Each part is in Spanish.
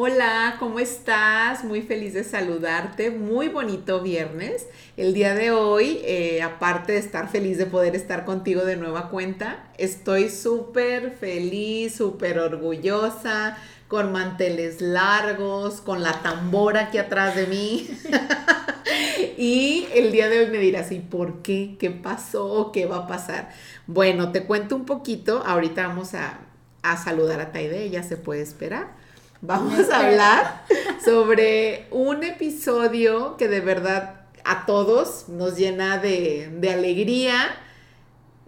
Hola, ¿cómo estás? Muy feliz de saludarte. Muy bonito viernes. El día de hoy, eh, aparte de estar feliz de poder estar contigo de nueva cuenta, estoy súper feliz, súper orgullosa, con manteles largos, con la tambora aquí atrás de mí. y el día de hoy me dirás, ¿y por qué? ¿Qué pasó? ¿Qué va a pasar? Bueno, te cuento un poquito. Ahorita vamos a, a saludar a Taide, ella se puede esperar. Vamos a hablar sobre un episodio que de verdad a todos nos llena de, de alegría,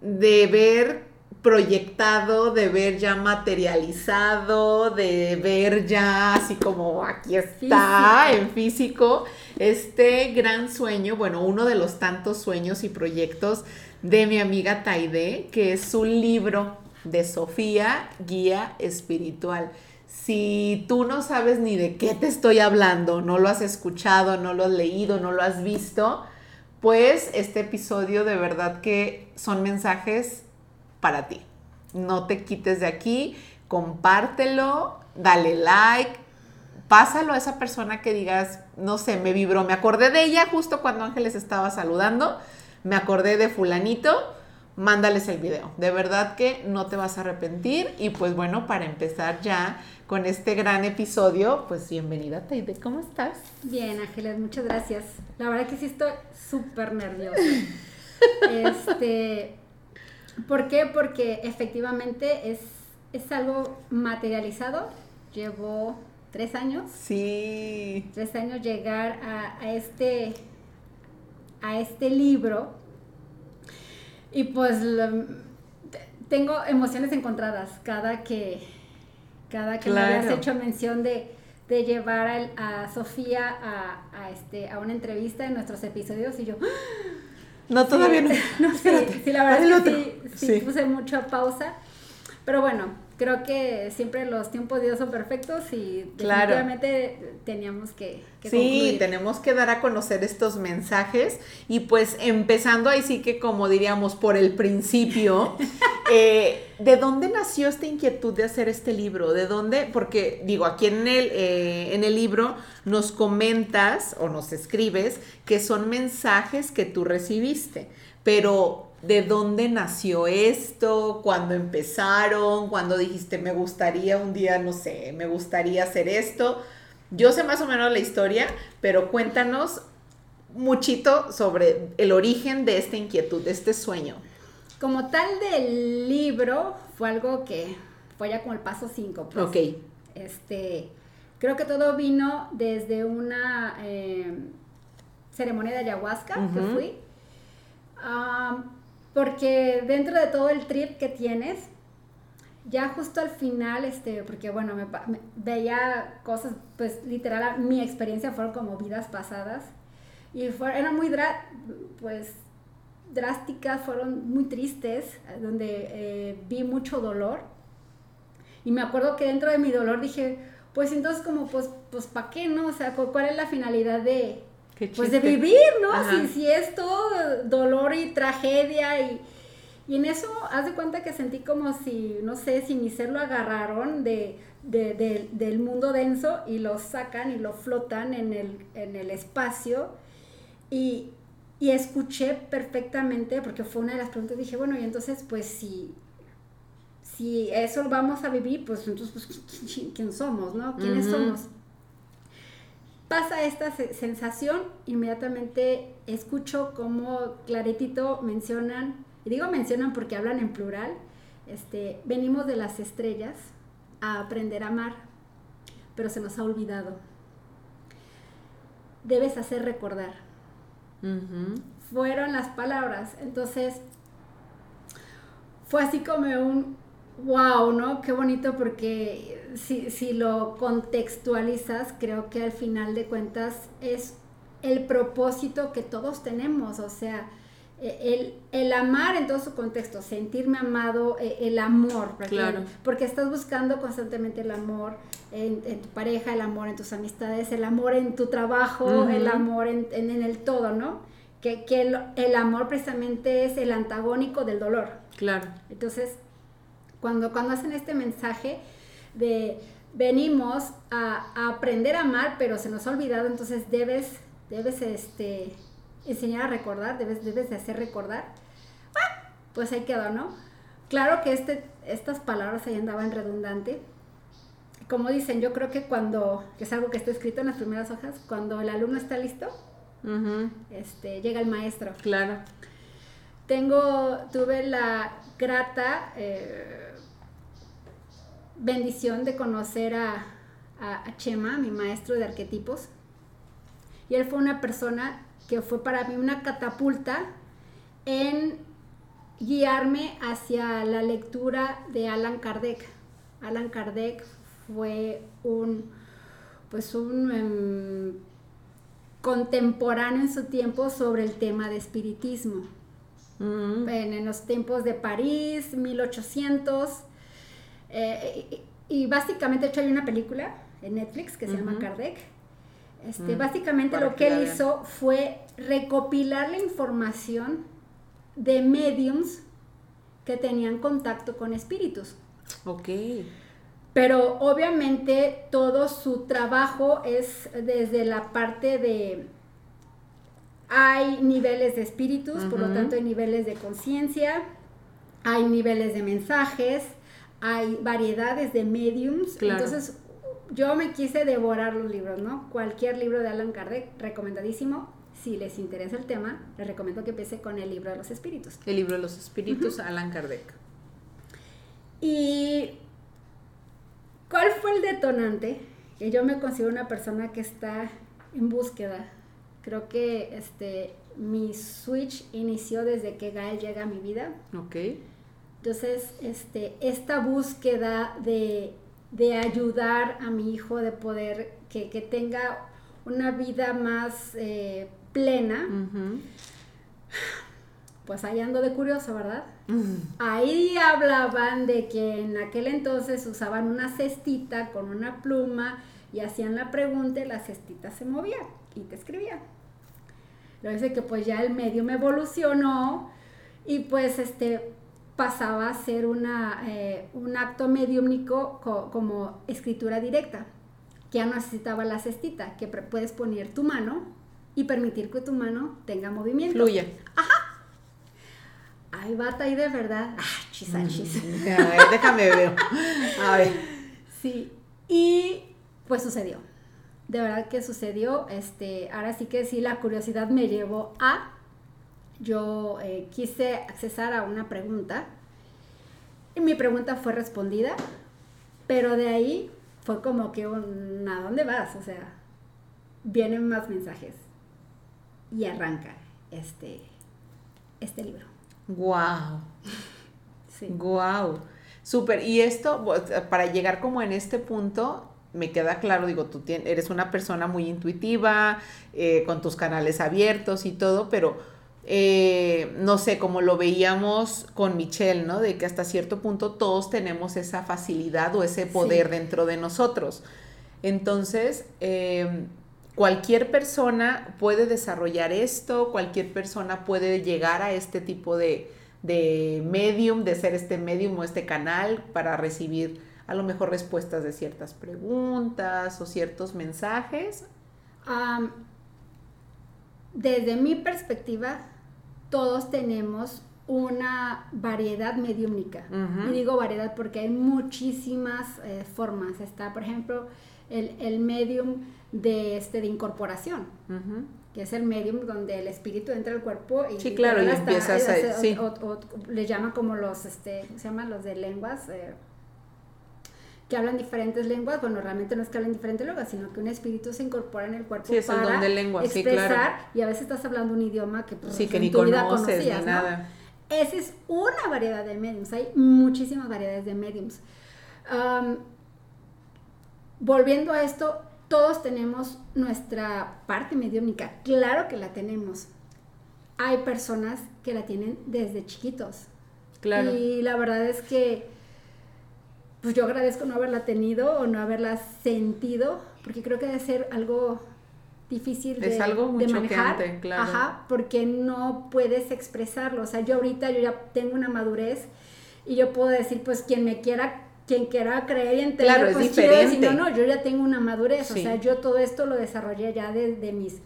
de ver proyectado, de ver ya materializado, de ver ya así como aquí está en físico, este gran sueño, bueno, uno de los tantos sueños y proyectos de mi amiga Taide, que es su libro de Sofía, Guía Espiritual. Si tú no sabes ni de qué te estoy hablando, no lo has escuchado, no lo has leído, no lo has visto, pues este episodio de verdad que son mensajes para ti. No te quites de aquí, compártelo, dale like, pásalo a esa persona que digas, no sé, me vibró, me acordé de ella justo cuando Ángeles estaba saludando, me acordé de fulanito, mándales el video. De verdad que no te vas a arrepentir y pues bueno, para empezar ya con este gran episodio, pues bienvenida Taide, ¿cómo estás? Bien, Ángeles, muchas gracias. La verdad que sí estoy súper nerviosa. este, ¿Por qué? Porque efectivamente es, es algo materializado. Llevo tres años. Sí. Tres años llegar a, a este, a este libro. Y pues tengo emociones encontradas cada que, cada que me habías hecho mención de, de llevar a, a Sofía a, a, este, a una entrevista en nuestros episodios y yo... No, todavía no. no sí, sí, la verdad es que sí, sí, puse mucha pausa. Pero bueno, creo que siempre los tiempos de Dios son perfectos y definitivamente teníamos que, Sí, tenemos que dar a conocer estos mensajes y pues empezando ahí sí que como diríamos por el principio, eh, ¿de dónde nació esta inquietud de hacer este libro? ¿De dónde? Porque digo, aquí en el, eh, en el libro nos comentas o nos escribes que son mensajes que tú recibiste, pero de dónde nació esto, cuándo empezaron, cuándo dijiste me gustaría un día, no sé, me gustaría hacer esto. Yo sé más o menos la historia, pero cuéntanos muchito sobre el origen de esta inquietud, de este sueño. Como tal del libro, fue algo que fue ya como el paso 5. Pues. Ok. Este, creo que todo vino desde una eh, ceremonia de ayahuasca que fui. Porque dentro de todo el trip que tienes, ya justo al final, este, porque bueno, me, veía cosas, pues literal, mi experiencia fueron como vidas pasadas. Y fue, eran muy, pues, drásticas, fueron muy tristes, donde eh, vi mucho dolor. Y me acuerdo que dentro de mi dolor dije, pues entonces como, pues, pues, ¿para qué, no? O sea, ¿cuál es la finalidad de, pues de vivir, ¿no? Si, si es todo dolor y tragedia y, y, en eso, haz de cuenta que sentí como si, no sé, si mi ser lo agarraron de, de, del mundo denso y lo sacan y lo flotan en el, en el espacio y, y escuché perfectamente, porque fue una de las preguntas, dije, bueno, y entonces, pues si, si eso vamos a vivir, pues entonces, pues, ¿quién somos, no? ¿Quiénes somos? Pasa esta sensación, inmediatamente escucho como claritito mencionan, y digo mencionan porque hablan en plural, este, venimos de las estrellas a aprender a amar, pero se nos ha olvidado. Debes hacer recordar. Fueron las palabras. Entonces, fue así como un, wow, ¿no? Qué bonito porque si, si, lo contextualizas, creo que al final de cuentas es el propósito que todos tenemos, o sea, e, el, el amar en todo su contexto, sentirme amado, e, el amor, claro. porque estás buscando constantemente el amor en, tu pareja, el amor en tus amistades, el amor en tu trabajo, el amor en, en, el todo, ¿no? Que, que el, el amor precisamente es el antagónico del dolor. Claro. Entonces, cuando, cuando hacen este mensaje de, venimos a, aprender a amar, pero se nos ha olvidado, entonces debes, debes este, enseñar a recordar, debes, debes de hacer recordar. Ah, pues ahí quedó, ¿no? Claro que este, estas palabras ahí andaban redundante. Como dicen, yo creo que cuando, que es algo que está escrito en las primeras hojas, cuando el alumno está listo, este, llega el maestro. Claro. Tengo, tuve la grata eh, bendición de conocer a, a, Chema, mi maestro de arquetipos. Y él fue una persona que fue para mí una catapulta en guiarme hacia la lectura de Alan Kardec. Alan Kardec fue un, pues un em, contemporáneo en su tiempo sobre el tema de espiritismo. Mm. En, los tiempos de París, 1800. Eh, y, básicamente, de hecho, hay una película en Netflix que se llama Kardec. Este, mm. Básicamente lo que, él hizo fue recopilar la información de mediums que tenían contacto con espíritus. Ok. Pero obviamente todo su trabajo es desde la parte de... Hay niveles de espíritus, por lo tanto hay niveles de conciencia, hay niveles de mensajes, hay variedades de mediums. Entonces yo me quise devorar los libros, ¿no? Cualquier libro de Alan Kardec, recomendadísimo. Si les interesa el tema, les recomiendo que empiece con el libro de los espíritus. El libro de los espíritus, Alan Kardec. Y ¿Cuál fue el detonante? Que yo me considero una persona que está en búsqueda. Creo que este mi switch inició desde que Gael llega a mi vida. Ok. Entonces, este, esta búsqueda de, ayudar a mi hijo, de poder que, tenga una vida más eh, plena, pues ahí ando de curioso, ¿verdad? Ahí hablaban de que en aquel entonces usaban una cestita con una pluma y hacían la pregunta y la cestita se movía y te escribía. Lo dice que pues ya el medio me evolucionó y pues este pasaba a ser una, eh, un acto mediúmnico como escritura directa, que ya no necesitaba la cestita, que puedes poner tu mano y permitir que tu mano tenga movimiento. Fluya. Ajá ay, bata ahí de verdad. Ah, chisanchis. Mm, déjame ver. A ver. Sí, y pues sucedió. De verdad que sucedió. Este, ahora sí que sí, la curiosidad me llevó a. Yo eh, quise accesar a una pregunta. Y mi pregunta fue respondida, pero de ahí fue como que un, ¿a dónde vas? O sea, vienen más mensajes y arranca este, este libro. Wow. Sí. Wow. Súper. Y esto, para llegar como en este punto, me queda claro, digo, tú eres una persona muy intuitiva, eh, con tus canales abiertos y todo, pero eh, no sé, como lo veíamos con Michelle, ¿no? De que hasta cierto punto todos tenemos esa facilidad o ese poder dentro de nosotros. Entonces, eh, cualquier persona puede desarrollar esto, cualquier persona puede llegar a este tipo de, medium, de ser este medium o este canal para recibir a lo mejor respuestas de ciertas preguntas o ciertos mensajes. desde mi perspectiva, todos tenemos una variedad mediúnica. Y digo variedad porque hay muchísimas eh, formas. Está, por ejemplo, el, el medium de, este, de incorporación, que es el medium donde el espíritu entra al cuerpo y, sí, claro, y empiezas a, sí. o, le llama como los, este, se llama? Los de lenguas, eh, que hablan diferentes lenguas, bueno, realmente no es que hablen diferentes lenguas, sino que un espíritu se incorpora en el cuerpo para expresar, y a veces estás hablando un idioma que, pues, que ni conoces, ni nada. Esa es una variedad de mediums, hay muchísimas variedades de mediums. volviendo a esto, todos tenemos nuestra parte mediúnica, claro que la tenemos. Hay personas que la tienen desde chiquitos. Claro. Y la verdad es que pues yo agradezco no haberla tenido o no haberla sentido, porque creo que debe ser algo difícil de, es algo muy manejar. claro. Ajá, porque no puedes expresarlo. O sea, yo ahorita yo ya tengo una madurez y yo puedo decir, pues quien me quiera quien quiera creer y entender, Claro, es pues diferente. si no, no, yo ya tengo una madurez, o sea, yo todo esto lo desarrollé ya desde mis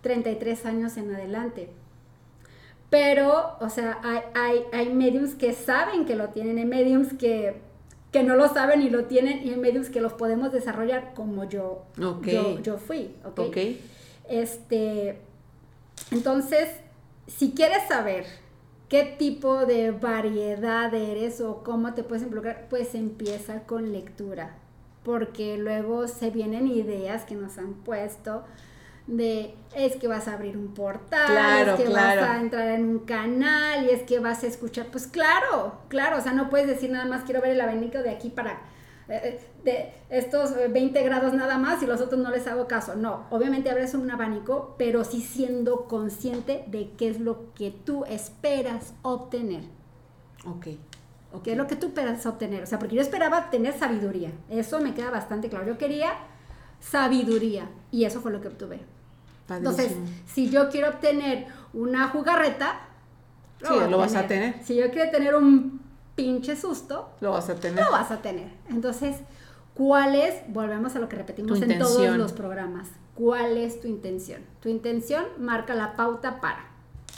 33 años en adelante. Pero, o sea, hay, hay, hay mediums que saben que lo tienen, hay mediums que, que no lo saben y lo tienen, y hay mediums que los podemos desarrollar como yo, yo, yo fui, ¿ok? Ok. Este, entonces, si quieres saber qué tipo de variedad eres o cómo te puedes involucrar, pues empieza con lectura, porque luego se vienen ideas que nos han puesto de es que vas a abrir un portal, Claro, es que claro. vas a entrar en un canal y es que vas a escuchar, pues claro, claro, o sea, no puedes decir nada más quiero ver el abanico de aquí para eh, de estos eh, 20 grados nada más y los otros no les hago caso. No, obviamente abres un abanico, pero sí siendo consciente de qué es lo que tú esperas obtener. Ok. ok. ¿Qué es lo que tú esperas obtener? O sea, porque yo esperaba tener sabiduría. Eso me queda bastante claro. Yo quería sabiduría y eso fue lo que obtuve. Entonces, si yo quiero obtener una jugarreta, Sí, voy lo vas a tener. Si yo quiero tener un pinche susto, Lo vas a tener. lo vas a tener. Entonces, ¿cuál es? Volvemos a lo que repetimos en todos los programas. ¿Cuál es tu intención? Tu intención marca la pauta para.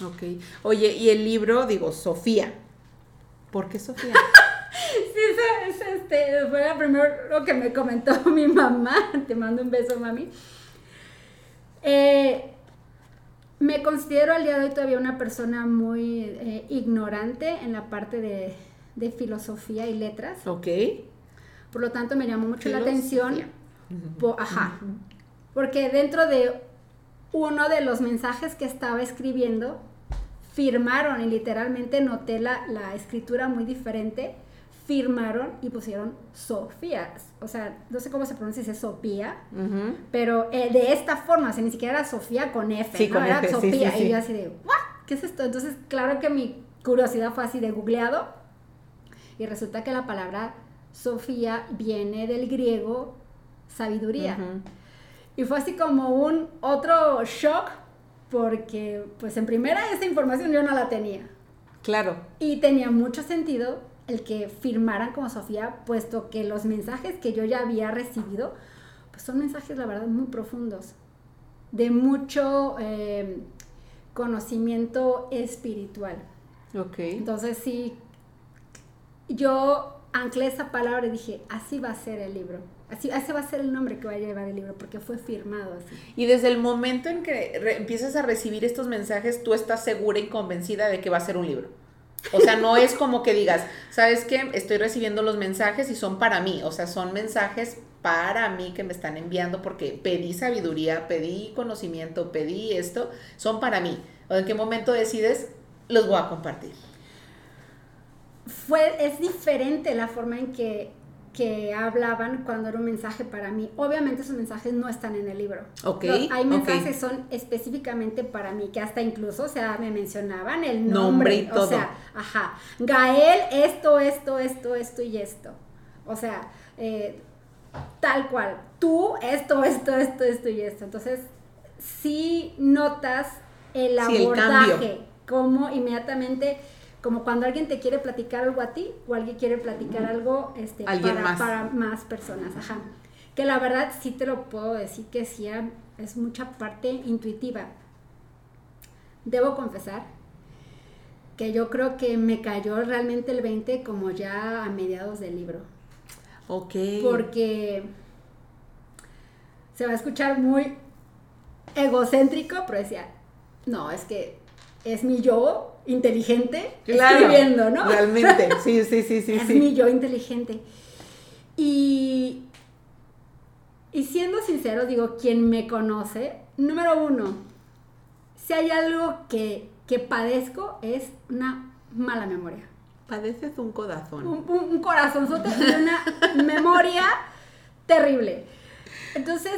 Ok. Oye, y el libro, digo, Sofía. ¿Por qué Sofía? Sí, ese, este, fue lo primero lo que me comentó mi mamá. Te mando un beso, mami. Eh, me considero al día de hoy todavía una persona muy eh, ignorante en la parte de, de filosofía y letras. ok. Por lo tanto, me llamó mucho la atención. ajá. Porque dentro de uno de los mensajes que estaba escribiendo, firmaron y literalmente noté la, la escritura muy diferente. Firmaron y pusieron Sofía. O sea, no sé cómo se pronuncia, si es Sofía, Ujú. pero eh, de esta forma, o sea, ni siquiera era Sofía con F, Sí, ¿no? con era F, Sofía. sí, sí. Y yo así de, ¿what? ¿Qué es esto? Entonces, claro que mi curiosidad fue así de googleado. Y resulta que la palabra Sofía viene del griego sabiduría. Ujú. Y fue así como un otro shock, porque, pues, en primera, esa información yo no la tenía. Claro. Y tenía mucho sentido el que firmaran como Sofía, puesto que los mensajes que yo ya había recibido, pues son mensajes, la verdad, muy profundos, de mucho eh, conocimiento espiritual. Ok. Entonces sí, yo anclé esa palabra y dije, así va a ser el libro, así, ese va a ser el nombre que va a llevar el libro, porque fue firmado así. Y desde el momento en que empiezas a recibir estos mensajes, tú estás segura y convencida de que va a ser un libro. O sea, no es como que digas, ¿sabes qué? Estoy recibiendo los mensajes y son para mí. O sea, son mensajes para mí que me están enviando porque pedí sabiduría, pedí conocimiento, pedí esto. Son para mí. ¿O en qué momento decides? Los voy a compartir. fue, es diferente la forma en que, que hablaban cuando era un mensaje para mí. Obviamente esos mensajes no están en el libro. Ok, Los- hay mensajes que son específicamente para mí, que hasta incluso, o sea, me mencionaban el nombre. Nombre y O todo. sea, ajá, Gael, esto, esto, esto, esto y esto. O sea, eh, tal cual. Tú, esto, esto, esto, esto y esto. Entonces, sí notas el Sí, el abordaje, como inmediatamente, como cuando alguien te quiere platicar algo a ti o alguien quiere platicar algo este, para, más. para más personas. Ajá. Que la verdad sí te lo puedo decir que sí es mucha parte intuitiva. Debo confesar que yo creo que me cayó realmente el 20 como ya a mediados del libro Ok. porque se va a escuchar muy egocéntrico, pero decía, no, es que es mi yo inteligente Claro, escribiendo, ¿no? Realmente. Sí, sí, sí, sí. es sí. mi yo inteligente. Y, y siendo sincero, digo, quien me conoce, número uno, si hay algo que, que padezco es una mala memoria. Padeces un codazón. un, un, un corazonzote y una memoria terrible. Entonces,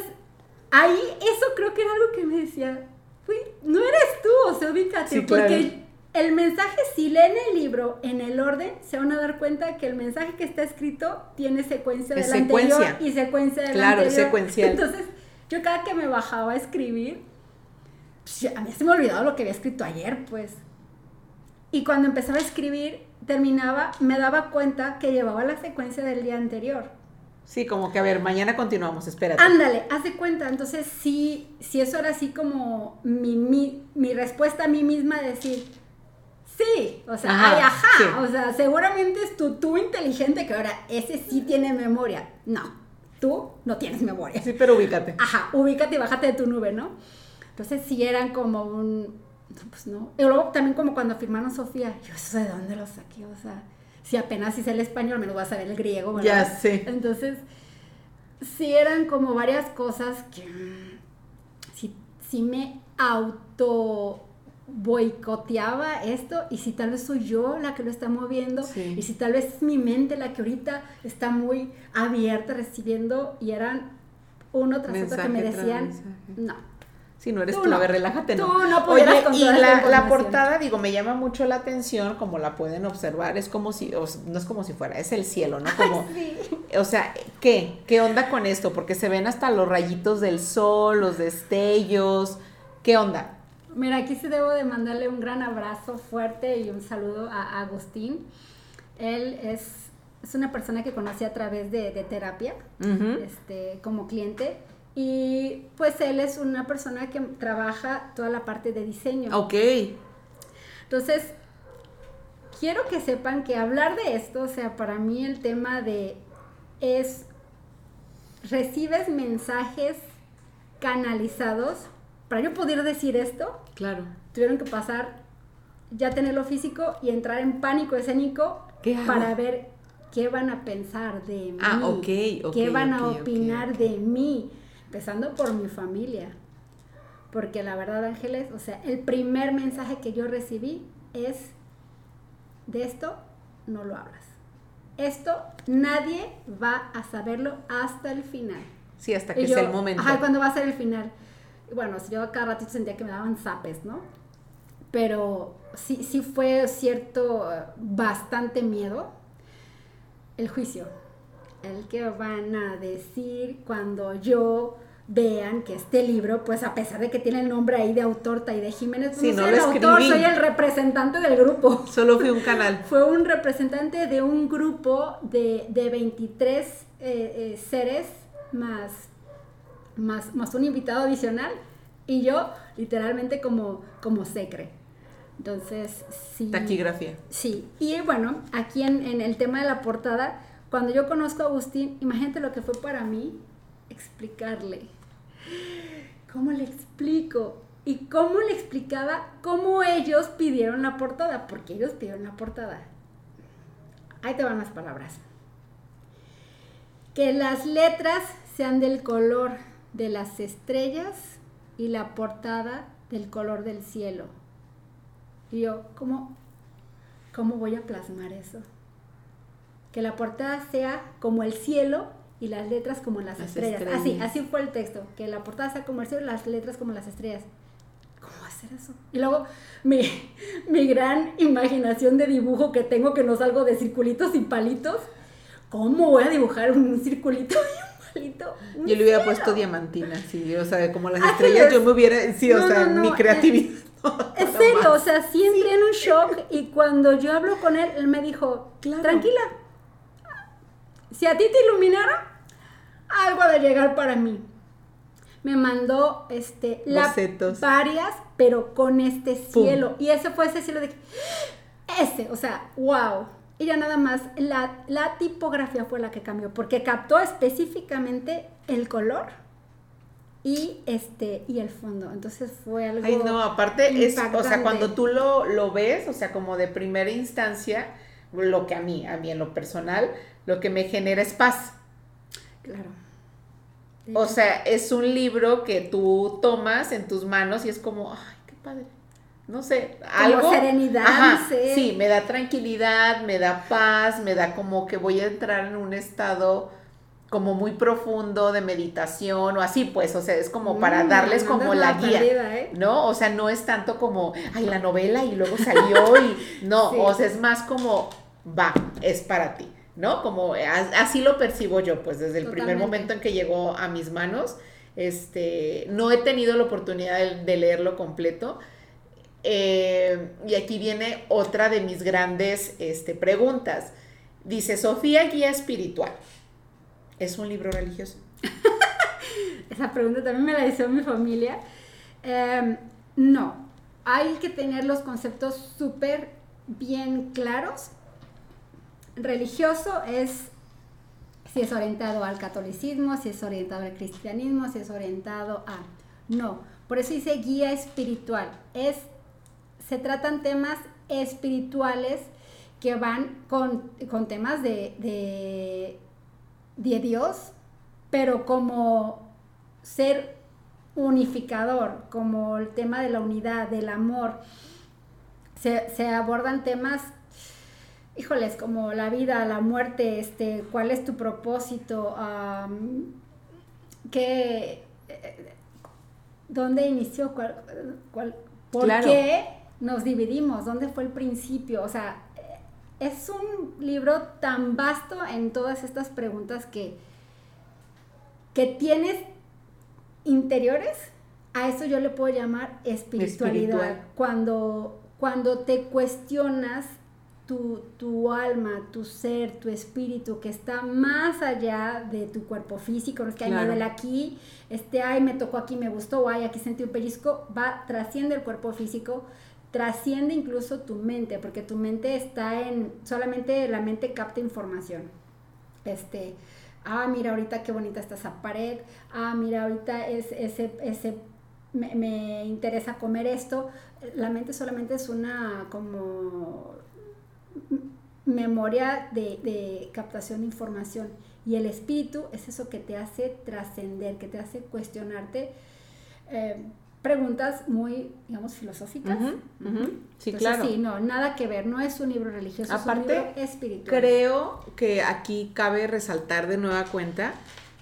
ahí eso creo que era algo que me decía, "Güey, no eres tú, o sea, ubícate, Sí, claro. porque el mensaje, si leen el libro en el orden, se van a dar cuenta que el mensaje que está escrito tiene secuencia del anterior secuencia. y secuencia del Claro, anterior. secuencial. Entonces, yo cada que me bajaba a escribir, pues, a mí se me olvidaba lo que había escrito ayer, pues. Y cuando empezaba a escribir, terminaba, me daba cuenta que llevaba la secuencia del día anterior. Sí, como que a ver, mañana continuamos, espérate. Ándale, haz de cuenta. Entonces, sí, si eso era así como mi, mi, mi respuesta a mí misma, decir, sí, o sea, Ajá, ay, ajá, sí. o sea, seguramente es tu tú inteligente que ahora ese sí tiene memoria. No, tú no tienes memoria. Sí, pero ubícate. Ajá, ubícate y bájate de tu nube, ¿no? Entonces sí eran como un, no, pues no. Y luego también como cuando firmaron Sofía, yo eso de dónde lo saqué, o sea, si apenas hice el español, menos voy a saber el griego, ¿verdad? Ya sé. Entonces, sí eran como varias cosas que sí, sí me auto boicoteaba esto y si tal vez soy yo la que lo está moviendo Sí. y si tal vez es mi mente la que ahorita está muy abierta recibiendo y eran uno tras otro que me decían no Si no eres Tú tú, a no. ver, relájate, Tú no. no pudieras Oye, y la, portada, digo, me llama mucho la atención, como la pueden observar, es como si, o no es como si fuera, es el cielo, ¿no? Como, sí. o sea, ¿qué? ¿Qué onda con esto? Porque se ven hasta los rayitos del sol, los destellos, ¿qué onda? Mira, aquí sí debo de mandarle un gran abrazo fuerte y un saludo a Agustín. Él es, es una persona que conocí a través de, de terapia, este, como cliente. Y pues él es una persona que trabaja toda la parte de diseño. Ok, Entonces, quiero que sepan que hablar de esto, o sea, para mí el tema de es, recibes mensajes canalizados. Para yo poder decir esto, claro. tuvieron que pasar, ya tenerlo físico y entrar en pánico escénico para ver qué van a pensar de mí. Ah, ok, ok, qué van a opinar de mí, empezando por mi familia. Porque la verdad, Ángeles, o sea, el primer mensaje que yo recibí es, de esto no lo hablas. Esto nadie va a saberlo hasta el final. Sí, hasta que Y sea yo, el momento. Ajá, ¿cuándo va a ser el final? Bueno, yo cada ratito sentía que me daban zapes, ¿no? Pero sí, sí fue cierto, bastante miedo. El juicio. El que van a decir cuando yo vean que este libro, pues a pesar de que tiene el nombre ahí de autor de Jiménez, pues Sí, no no soy el autor, soy el representante del grupo Solo fui un canal. fue un representante de un grupo de, de 23 eh, eh, seres más, más, más un invitado adicional y yo literalmente como, como secre. Entonces, sí. Taquigrafía. Sí, y bueno, aquí en, en el tema de la portada, cuando yo conozco a Agustín, imagínate lo que fue para mí explicarle. ¿Cómo le explico? Y cómo le explicaba cómo ellos pidieron la portada, porque ellos pidieron la portada. Ahí te van las palabras. Que las letras sean del color de las estrellas y la portada del color del cielo. Y yo, ¿cómo, ¿cómo voy a plasmar eso? Que la portada sea como el cielo y las letras como las, Las estrellas. estrellas. Así, así fue el texto. Que la portada sea como el cielo y las letras como las estrellas. ¿Cómo hacer eso? Y luego mi, mi gran imaginación de dibujo que tengo, que no salgo de circulitos y palitos. ¿Cómo voy a dibujar un circulito y un palito? Un Yo le hubiera cielo? puesto diamantina, sí, o sea, como las Ángeles. estrellas, yo me hubiera, sí, o No, sea, no, no, mi eh, creatividad. En serio, o sea, sí entré en un shock y cuando yo hablo con él, él me dijo, Claro. tranquila, si a ti te iluminara, algo ha de llegar para mí. Me mandó este la- varias, pero con este Pum. cielo. Y ese fue ese cielo de que, ese, o sea, wow. Y ya nada más, la, la tipografía fue la que cambió, porque captó específicamente el color y este y el fondo. Entonces fue algo. Ay, no, aparte es, o sea, cuando tú lo, lo ves, o sea, como de primera instancia, lo que a mí, a mí en lo personal, lo que me genera es paz. Claro. O sea, es un libro que tú tomas en tus manos y es como, ay, qué padre. No sé, algo. serenidad, Ajá, no sé. Sí, me da tranquilidad, me da paz, me da como que voy a entrar en un estado como muy profundo de meditación o así, pues, o sea, es como para mm, darles como la guía. perdida, ¿eh? ¿no? O sea, no es tanto como, ay, la novela y luego salió y no, Sí. o sea, es más como, va, es para ti, ¿no? Como as- así lo percibo yo, pues desde el primer momento en que llegó a mis manos, este, no he tenido la oportunidad de, de leerlo completo. eh, y aquí viene otra de mis grandes este, preguntas. Dice, Sofía Guía Espiritual. ¿Es un libro religioso? Esa pregunta también me la hizo mi familia. Em, no, hay que tener los conceptos súper bien claros. Religioso es si es orientado al catolicismo, si es orientado al cristianismo, si es orientado a... No, por eso dice guía espiritual. Es, se tratan temas espirituales que van con, temas de, de, Dios, pero como ser unificador, como el tema de la unidad, del amor. Se, abordan temas, híjoles, como la vida, la muerte, este, cuál es tu propósito, qué, dónde inició, cuál, por qué nos dividimos, dónde fue el principio, o sea, es un libro tan vasto en todas estas preguntas que, que tienes interiores, a eso yo le puedo llamar espiritualidad. Cuando, cuando te cuestionas tu, tu, alma, tu ser, tu espíritu, que está más allá de tu cuerpo físico, no es que hay nivel aquí, este, ay, me tocó aquí, me gustó, o ay, aquí sentí un pellizco, va, trasciende el cuerpo físico, trasciende incluso tu mente, porque tu mente está en, solamente la mente capta información. Este, ah, mira ahorita qué bonita está esa pared, ah, mira ahorita es, ese, ese me, interesa comer esto. La mente solamente es una como memoria de, captación de información. Y el espíritu es eso que te hace trascender, que te hace cuestionarte. Eh, preguntas muy, digamos, filosóficas. Sí, claro. Sí, no, nada que ver, no es un libro religioso, Aparte, es un libro espiritual. Creo que aquí cabe resaltar de nueva cuenta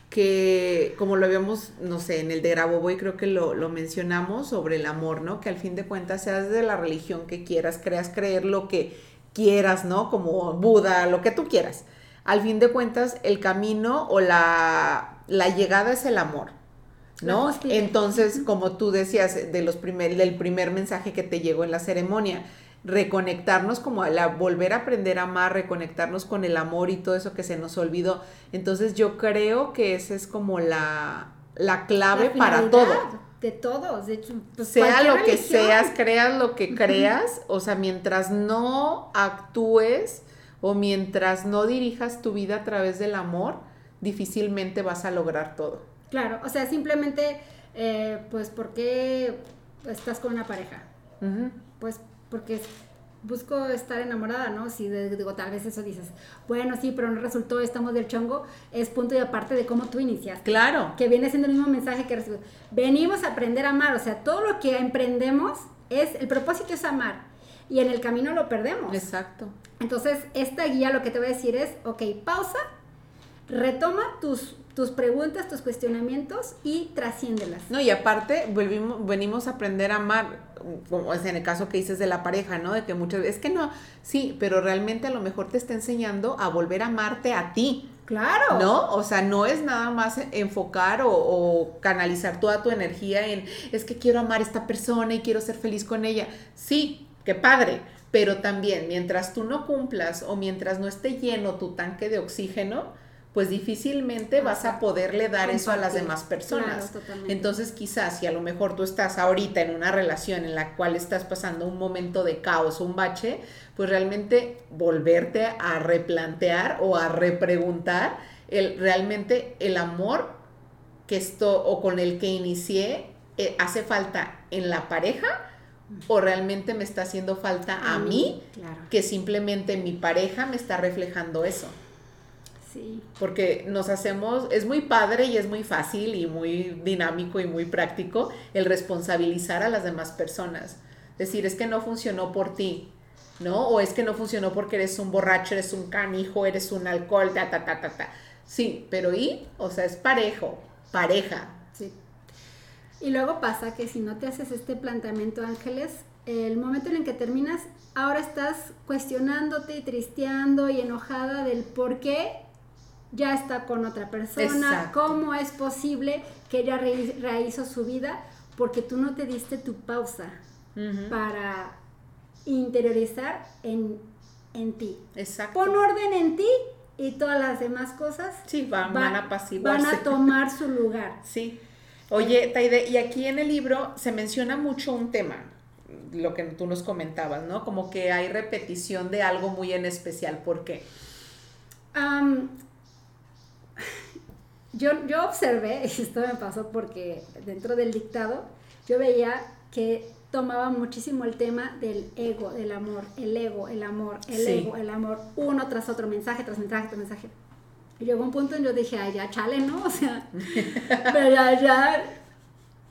que, como lo habíamos, no sé, en el de Grabovoi creo que lo, lo, mencionamos sobre el amor, ¿no? Que al fin de cuentas seas de la religión que quieras, creas creer lo que quieras, ¿no? Como Buda, lo que tú quieras. Al fin de cuentas, el camino o la, la llegada es el amor. ¿no? Entonces, como tú decías, de los primer, del primer mensaje que te llegó en la ceremonia, reconectarnos como a la, volver a aprender a amar, reconectarnos con el amor y todo eso que se nos olvidó. Entonces yo creo que esa es como la, la clave para todo. De todos, de hecho, pues, sea lo que seas, creas lo que creas, o sea, mientras no actúes o mientras no dirijas tu vida a través del amor, difícilmente vas a lograr todo. Claro, o sea, simplemente, eh, pues, ¿por qué estás con una pareja? Pues porque busco estar enamorada, ¿no? Si digo, tal vez eso dices, bueno, sí, pero no resultó, estamos del chongo, es punto y aparte de cómo tú iniciaste. Claro. Que viene siendo el mismo mensaje que recibimos. Venimos a aprender a amar, o sea, todo lo que emprendemos es, el propósito es amar. Y en el camino lo perdemos. Exacto. Entonces, esta guía lo que te voy a decir es, ok, pausa, retoma tus tus preguntas, tus cuestionamientos y trasciéndelas. No, y aparte volvimos, venimos a aprender a amar, como es en el caso que dices de la pareja, ¿no? De que muchas veces, es que no, sí, pero realmente a lo mejor te está enseñando a volver a amarte a ti. Claro. ¿No? O sea, no es nada más enfocar o, o, canalizar toda tu energía en, es que quiero amar a esta persona y quiero ser feliz con ella. Sí, qué padre. Pero también, mientras tú no cumplas o mientras no esté lleno tu tanque de oxígeno, pues difícilmente vas a poderle dar eso a las demás personas. Entonces quizás si a lo mejor tú estás ahorita en una relación en la cual estás pasando un momento de caos, un bache, pues realmente volverte a replantear o a repreguntar el, realmente el amor que esto o con el que inicié eh, hace falta en la pareja o realmente me está haciendo falta a, mí, que simplemente mi pareja me está reflejando eso. Porque nos hacemos, es muy padre y es muy fácil y muy dinámico y muy práctico el responsabilizar a las demás personas. Decir, es que no funcionó por ti, ¿no? O es que no funcionó porque eres un borracho, eres un canijo, eres un alcohol, ta, ta, ta, ta, ta. Sí, pero ¿y? O sea, es parejo, pareja. Sí. Y luego pasa que si no te haces este planteamiento, Ángeles, el momento en el que terminas, ahora estás cuestionándote y tristeando y enojada del por qué ya está con otra persona, cómo es posible que ella rehizo su vida porque tú no te diste tu pausa, para interiorizar en, en ti. Exacto. Pon orden en ti y todas las demás cosas sí, van, van a apaciguarse. Van a tomar su lugar. Sí. Oye, Taide, y aquí en el libro se menciona mucho un tema, lo que tú nos comentabas, ¿no? Como que hay repetición de algo muy en especial. ¿Por qué? Yo, yo observé, y esto me pasó porque dentro del dictado, yo veía que tomaba muchísimo el tema del ego, del amor, el ego, el amor, el ego, el amor, uno tras otro, mensaje tras mensaje tras mensaje. Y llegó un punto en yo dije, ay, ya, chale, ¿no? O sea, pero ya, ya,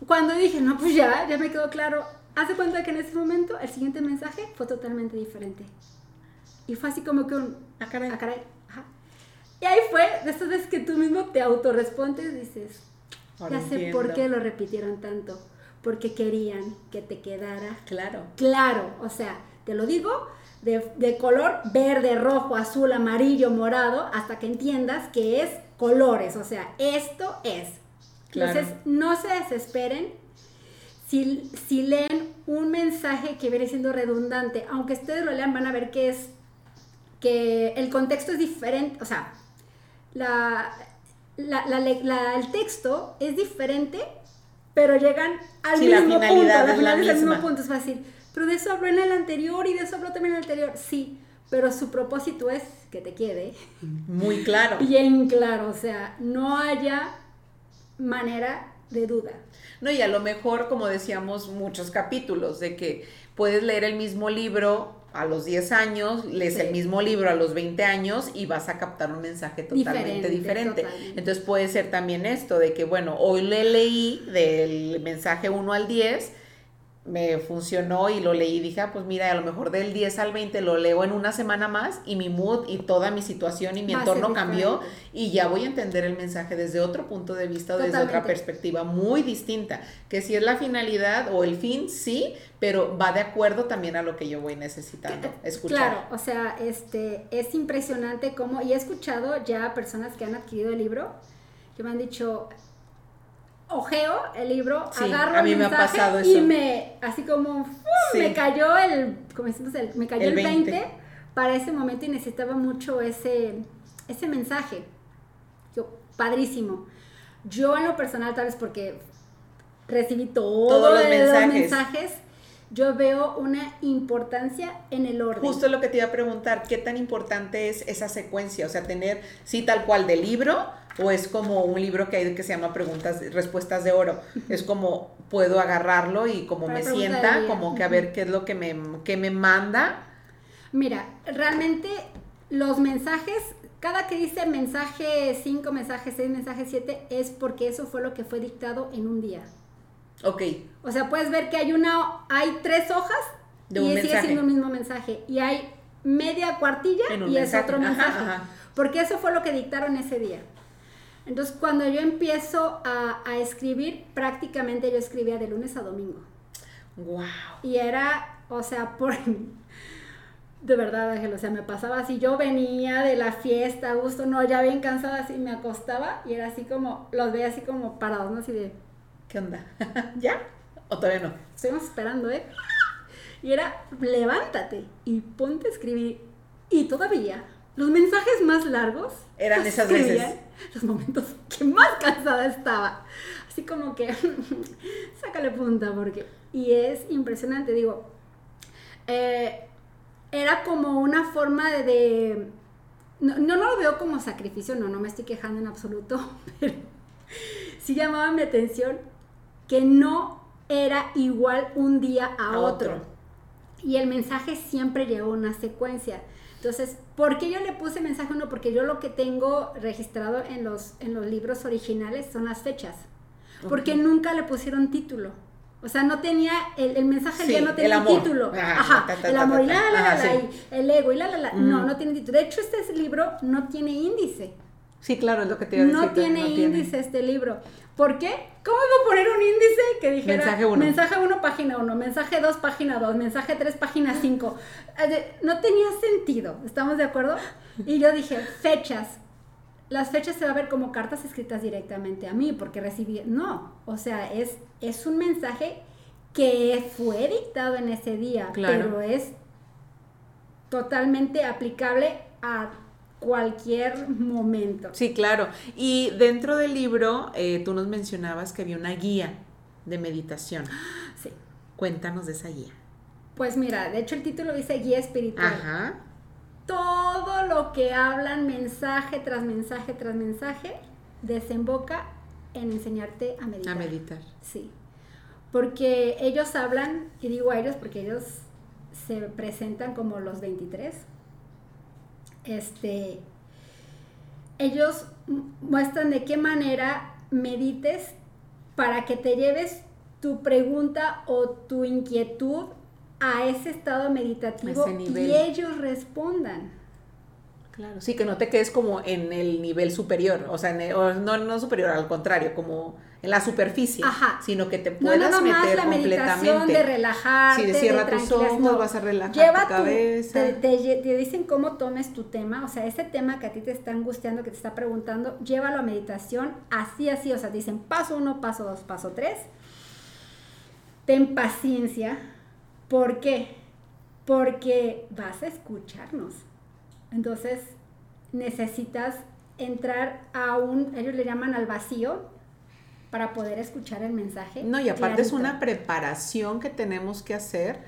cuando dije, no, pues ya, ya me quedó claro, hace cuenta que en ese momento el siguiente mensaje fue totalmente diferente. Y fue así como que un, ah, caray. Ah, caray. Y ahí fue, de esas veces que tú mismo te autorrespondes, dices, ya sé por qué lo repitieron tanto porque querían que te quedara claro. Claro, o sea, te lo digo de, color verde, rojo, azul, amarillo, morado, hasta que entiendas que es colores, o sea, esto es. Entonces, no se desesperen. Si, si leen un mensaje que viene siendo redundante, aunque ustedes lo lean, van a ver que es que el contexto es diferente, o sea, la, el texto es diferente pero llegan al mismo punto, la final es, el mismo punto, es fácil. Pero de eso habló en el anterior y de eso habló también en el anterior, sí, pero su propósito es que te quede. Muy claro. Bien claro, o sea, no haya manera de duda. No, y a lo mejor, como decíamos, muchos capítulos de que puedes leer el mismo libro a los 10 años, lees el mismo libro a los 20 años y vas a captar un mensaje totalmente diferente. Entonces puede ser también esto de que, bueno, hoy le leí del mensaje 1 al 10 me funcionó y lo leí y dije, ah, pues mira, a lo mejor del 10 al 20 lo leo en una semana más y mi mood y toda mi situación y mi entorno cambió y ya voy a entender el mensaje desde otro punto de vista o desde otra perspectiva muy distinta, que si es la finalidad o el fin, sí, pero va de acuerdo también a lo que yo voy necesitando escuchar. Claro, o sea, este es impresionante cómo y he escuchado ya personas que han adquirido el libro que me han dicho, ojeo el libro, agarro el mensaje y me, así como, me cayó el, como decimos, el, me cayó el, 20. para ese momento y necesitaba mucho ese, ese mensaje. Yo, padrísimo. Yo en lo personal, tal vez porque recibí todos los mensajes yo veo una importancia en el orden. Justo lo que te iba a preguntar, ¿qué tan importante es esa secuencia? O sea, tener, sí, tal cual de libro, o es como un libro que hay que se llama preguntas, respuestas de oro. Es como puedo agarrarlo y como me sienta, como que a ver qué es lo que me, que me manda. Mira, realmente los mensajes, cada que dice mensaje 5, mensaje 6, mensaje 7, es porque eso fue lo que fue dictado en un día. Ok. O sea, puedes ver que hay una, hay tres hojas y sigue siendo el mismo mensaje. Y hay media cuartilla y es otro mensaje. Porque eso fue lo que dictaron ese día. Entonces, cuando yo empiezo a, a, escribir, prácticamente yo escribía de lunes a domingo. Wow. Y era, o sea, por de verdad, Ángel, o sea, me pasaba así, yo venía de la fiesta, a gusto, no, ya bien cansada, así me acostaba y era así como, los veía así como parados, ¿no? Así de, ¿qué onda? ¿Ya? ¿O todavía no? Estamos esperando, ¿eh? Y era, levántate y ponte a escribir. Y todavía, los mensajes más largos eran esas veces. Los momentos que más cansada estaba. Así como que, sácale punta, porque. Y es impresionante, digo. Eh, era como una forma de. no, no lo veo como sacrificio, no, no me estoy quejando en absoluto, pero sí llamaba mi atención que no era igual un día a, otro. Y el mensaje siempre llevó una secuencia. Entonces, ¿por qué yo le puse mensaje uno? Porque yo lo que tengo registrado en los, en los libros originales son las fechas. Porque nunca le pusieron título. O sea, no tenía, el, mensaje ya no tenía título. Ajá, el amor y la, la, la, y el ego y la, la, la. No, no tiene título. De hecho, este libro no tiene índice. Sí, claro, es lo que te iba a decir. No tiene índice este libro. ¿Por qué? ¿Cómo iba a poner un índice que dijera mensaje 1, mensaje uno, página 1, mensaje 2, página 2, mensaje 3, página 5? No tenía sentido, ¿estamos de acuerdo? Y yo dije, fechas. Las fechas se va a ver como cartas escritas directamente a mí porque recibí, no, o sea, es, es un mensaje que fue dictado en ese día, pero es totalmente aplicable a cualquier momento. Sí, claro. Y dentro del libro, eh, tú nos mencionabas que había una guía de meditación. Sí. Cuéntanos de esa guía. Pues mira, de hecho el título dice guía espiritual. Ajá. Todo lo que hablan mensaje tras mensaje tras mensaje desemboca en enseñarte a meditar. A meditar. Sí. Porque ellos hablan, y digo a ellos porque ellos se presentan como los 23. Este, ellos muestran de qué manera medites para que te lleves tu pregunta o tu inquietud a ese estado meditativo y ellos respondan. Claro, sí, que no te quedes como en el nivel superior, o sea, no, no superior, al contrario, como en la superficie, sino que te puedas no, no, meter la meditación de relajarte, de cierra tus ojos, vas a relajar tu cabeza. te, dicen cómo tomes tu tema, o sea, ese tema que a ti te está angustiando, que te está preguntando, llévalo a meditación, así, así, o sea, dicen paso uno, paso dos, paso tres. Ten paciencia, ¿por qué? Porque vas a escucharnos entonces necesitas entrar a un, ellos le llaman al vacío, para poder escuchar el mensaje. No, y aparte es una preparación que tenemos que hacer,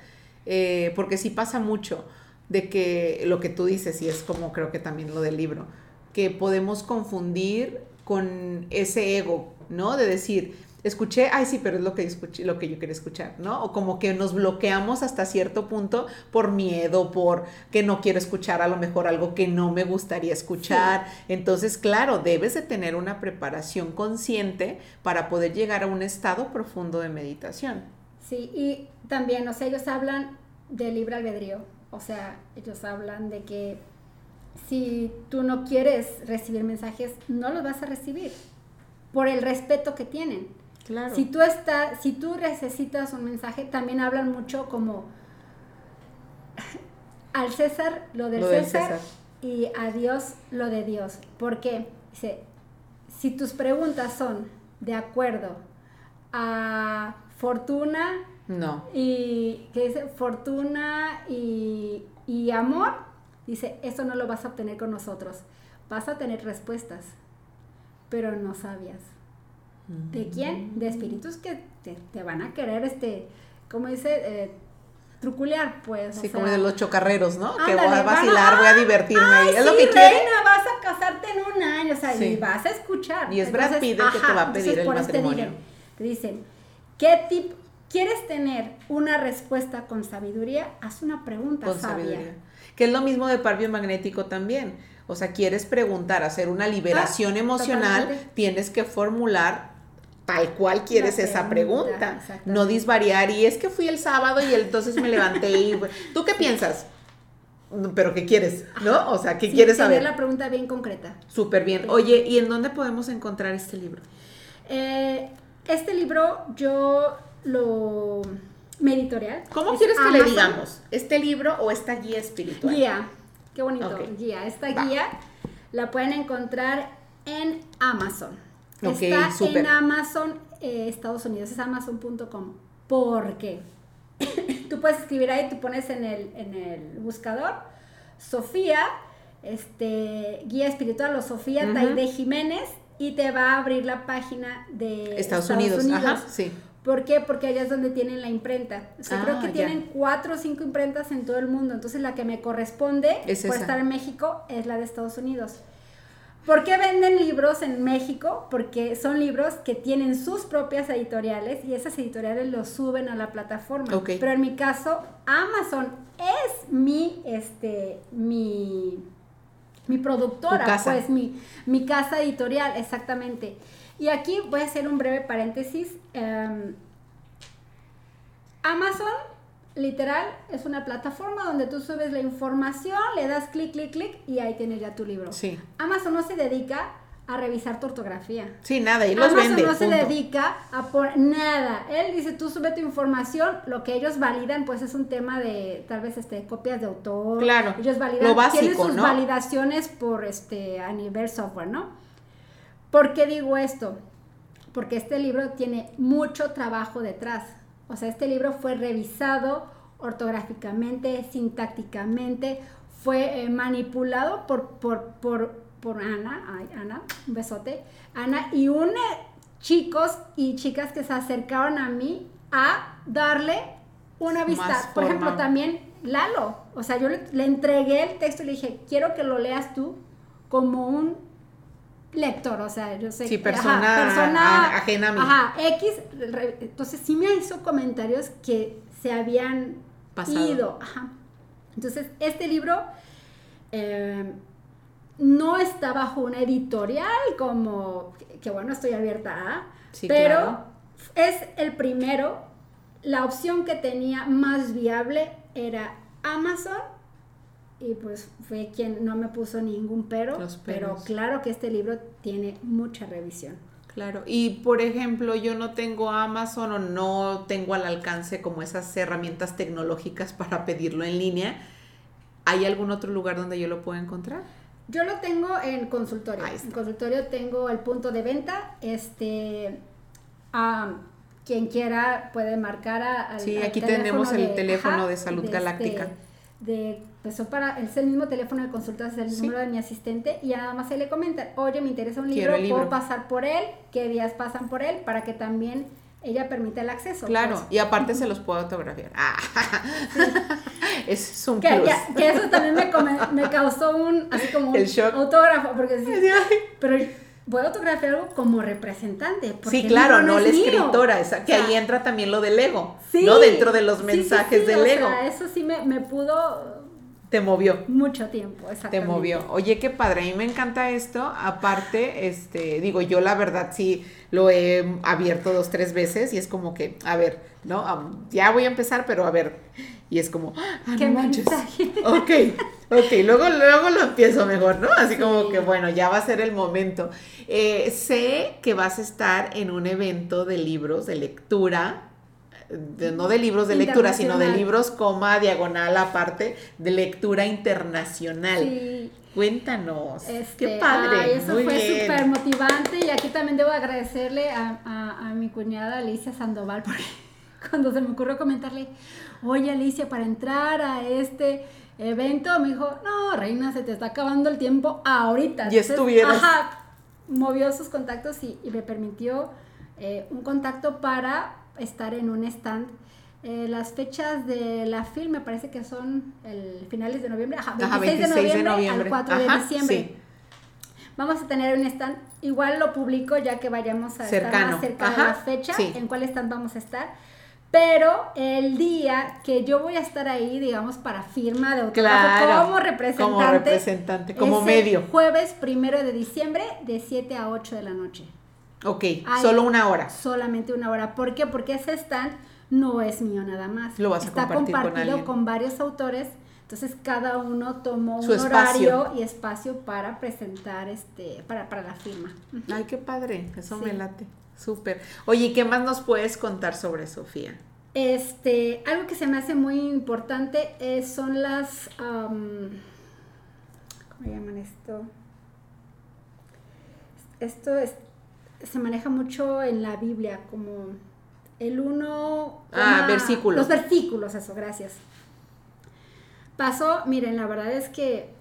eh, porque sí pasa mucho de que lo que tú dices, y es como creo que también lo del libro, que podemos confundir con ese ego, ¿no? De decir, escuché, ay sí, pero es lo que, escuché, lo que yo quería escuchar, ¿no? O como que nos bloqueamos hasta cierto punto por miedo, por que no quiero escuchar a lo mejor algo que no me gustaría escuchar. Entonces, claro, debes de tener una preparación consciente para poder llegar a un estado profundo de meditación. Sí, y también, o sea, ellos hablan de libre albedrío, o sea, ellos hablan de que si tú no quieres recibir mensajes, no los vas a recibir por el respeto que tienen. Si tú estás, si tú necesitas un mensaje, también hablan mucho como al César lo del, César, y a Dios lo de Dios. Porque dice, si tus preguntas son de acuerdo a fortuna no. y que dice fortuna y, y amor, dice, eso no lo vas a obtener con nosotros. Vas a tener respuestas, pero no sabias. ¿De quién? De espíritus que te, van a querer, este, como dice, eh, truculear, pues. Sí, como de los chocarreros, ¿no? que voy a vacilar, voy a divertirme. Ay, es lo que reina, vas a casarte en un año, o sea, y vas a escuchar. Y es Brad Pitt el que te va a pedir el matrimonio. Te dicen, ¿qué tip quieres tener una respuesta con sabiduría? Haz una pregunta con sabia. Sabiduría. Que es lo mismo de par magnético también. O sea, quieres preguntar, hacer una liberación ah, emocional, tienes que formular tal cual quieres esa pregunta, no disvariar y es que fui el sábado y entonces me levanté y tú qué piensas? Pero ¿qué quieres? ¿No? O sea, ¿qué quieres saber? la pregunta bien concreta. Súper bien. Oye, ¿y en dónde podemos encontrar este libro? Eh, este libro yo lo... mi editorial. ¿Cómo quieres que le digamos? ¿Este libro o esta guía espiritual? Guía. Qué bonito. Guía. Esta guía la pueden encontrar en Amazon. Está en Amazon eh, Estados Unidos, es amazon.com. Porque tú puedes escribir ahí, tú pones en el, en el buscador Sofía, este, guía espiritual o Sofía Taide Jiménez y te va a abrir la página de Estados, Unidos. Ajá, sí. ¿Por qué? Porque allá es donde tienen la imprenta. O sea, creo ah, que tienen cuatro o cinco imprentas en todo el mundo. Entonces la que me corresponde por estar en México es la de Estados Unidos. ¿Por qué venden libros en México? Porque son libros que tienen sus propias editoriales y esas editoriales los suben a la plataforma. Pero en mi caso, Amazon es mi, este, mi, mi productora, pues mi, mi casa editorial, exactamente. Y aquí voy a hacer un breve paréntesis. Em, Amazon literal es una plataforma donde tú subes la información, le das clic, clic, clic y ahí tienes ya tu libro. Sí. Amazon no se dedica a revisar tu ortografía. Sí, nada, y los Amazon no se dedica a por nada. Él dice, tú sube tu información, lo que ellos validan pues es un tema de tal vez este copias de autor. Claro. Ellos validan, lo tienen sus validaciones por este a nivel software, ¿no? ¿Por qué digo esto? Porque este libro tiene mucho trabajo detrás O sea, este libro fue revisado ortográficamente, sintácticamente, fue eh, manipulado por, por, por, por Ana, ay, Ana, un besote, Ana, y un chicos y chicas que se acercaron a mí a darle una vista. Por ejemplo, también Lalo. O sea, yo le, entregué el texto y le dije, quiero que lo leas tú como un lector, o sea, yo sé sí, persona, persona ajena a mí. Ajá, X, entonces sí me hizo comentarios que se habían ido. Ajá. Entonces, este libro eh, no está bajo una editorial como, que, bueno, estoy abierta a, pero es el primero, la opción que tenía más viable era Amazon y pues fue quien no me puso ningún pero, pero claro que este libro tiene mucha revisión. Claro, y por ejemplo, yo no tengo Amazon o no tengo al alcance como esas herramientas tecnológicas para pedirlo en línea. ¿Hay algún otro lugar donde yo lo pueda encontrar? Yo lo tengo en consultorio. En consultorio tengo el punto de venta. Este, quien quiera puede marcar a, Sí, aquí tenemos el teléfono de Salud este, Galáctica. De, pues para, es el mismo teléfono de consultas, es el número de mi asistente y nada más se le comenta, oye, me interesa un libro, puedo pasar por él, qué días pasan por él, para que también ella permite el acceso. Claro, pues. y aparte se los puedo autografiar. Ah, es un que, que eso también me, me, causó un, así como un autógrafo, porque sí, pero voy a autografiar algo como representante. Sí, claro, no, la escritora, esa, que ahí entra también lo del ego, ¿no? Dentro de los mensajes del ego. eso sí me, me pudo te movió. Mucho tiempo, exactamente. Te movió. Oye, qué padre, a mí me encanta esto. Aparte, este, digo, yo la verdad sí lo he abierto dos, tres veces y es como que, a ver, ¿no? ya voy a empezar, pero a ver. Y es como, ah, ¿Qué no manches. Ok, ok, luego, luego lo empiezo mejor, ¿no? Así como que, bueno, ya va a ser el momento. Eh, sé que vas a estar en un evento de libros, de lectura, no de libros de lectura, sino de libros, coma, diagonal aparte, de lectura internacional. Sí. Cuéntanos. qué este, padre. eso fue súper motivante y aquí también debo agradecerle a, mi cuñada Alicia Sandoval porque cuando se me ocurrió comentarle, oye Alicia, para entrar a este evento, me dijo, no, reina, se te está acabando el tiempo ahorita. Y estuvieras. Ajá, movió sus contactos y, me permitió eh, un contacto para estar en un stand. Eh, las fechas de la film me parece que son el finales de noviembre, ajá, 26, de, noviembre al 4 de diciembre. Vamos a tener un stand, igual lo publico ya que vayamos a estar más cerca de la fecha, en cuál stand vamos a estar. Pero el día que yo voy a estar ahí, digamos, para firma de autógrafo como representante. Como representante, como medio. Jueves primero de diciembre, de 7 a 8 de la noche. Ok, solo una hora. Solamente una hora. ¿Por qué? Porque ese stand no es mío nada más. Lo vas a Está compartido con, varios autores. Entonces cada uno tomó un horario y espacio para presentar este, para, para la firma. Ay, qué padre, eso me late. Súper. Oye, ¿qué más nos puedes contar sobre Sofía? Este, algo que se me hace muy importante es, son las ¿cómo llaman esto? Esto es se maneja mucho en la Biblia, como el uno... Ah, versículos. Los versículos, eso, gracias. Pasó, miren, la verdad es que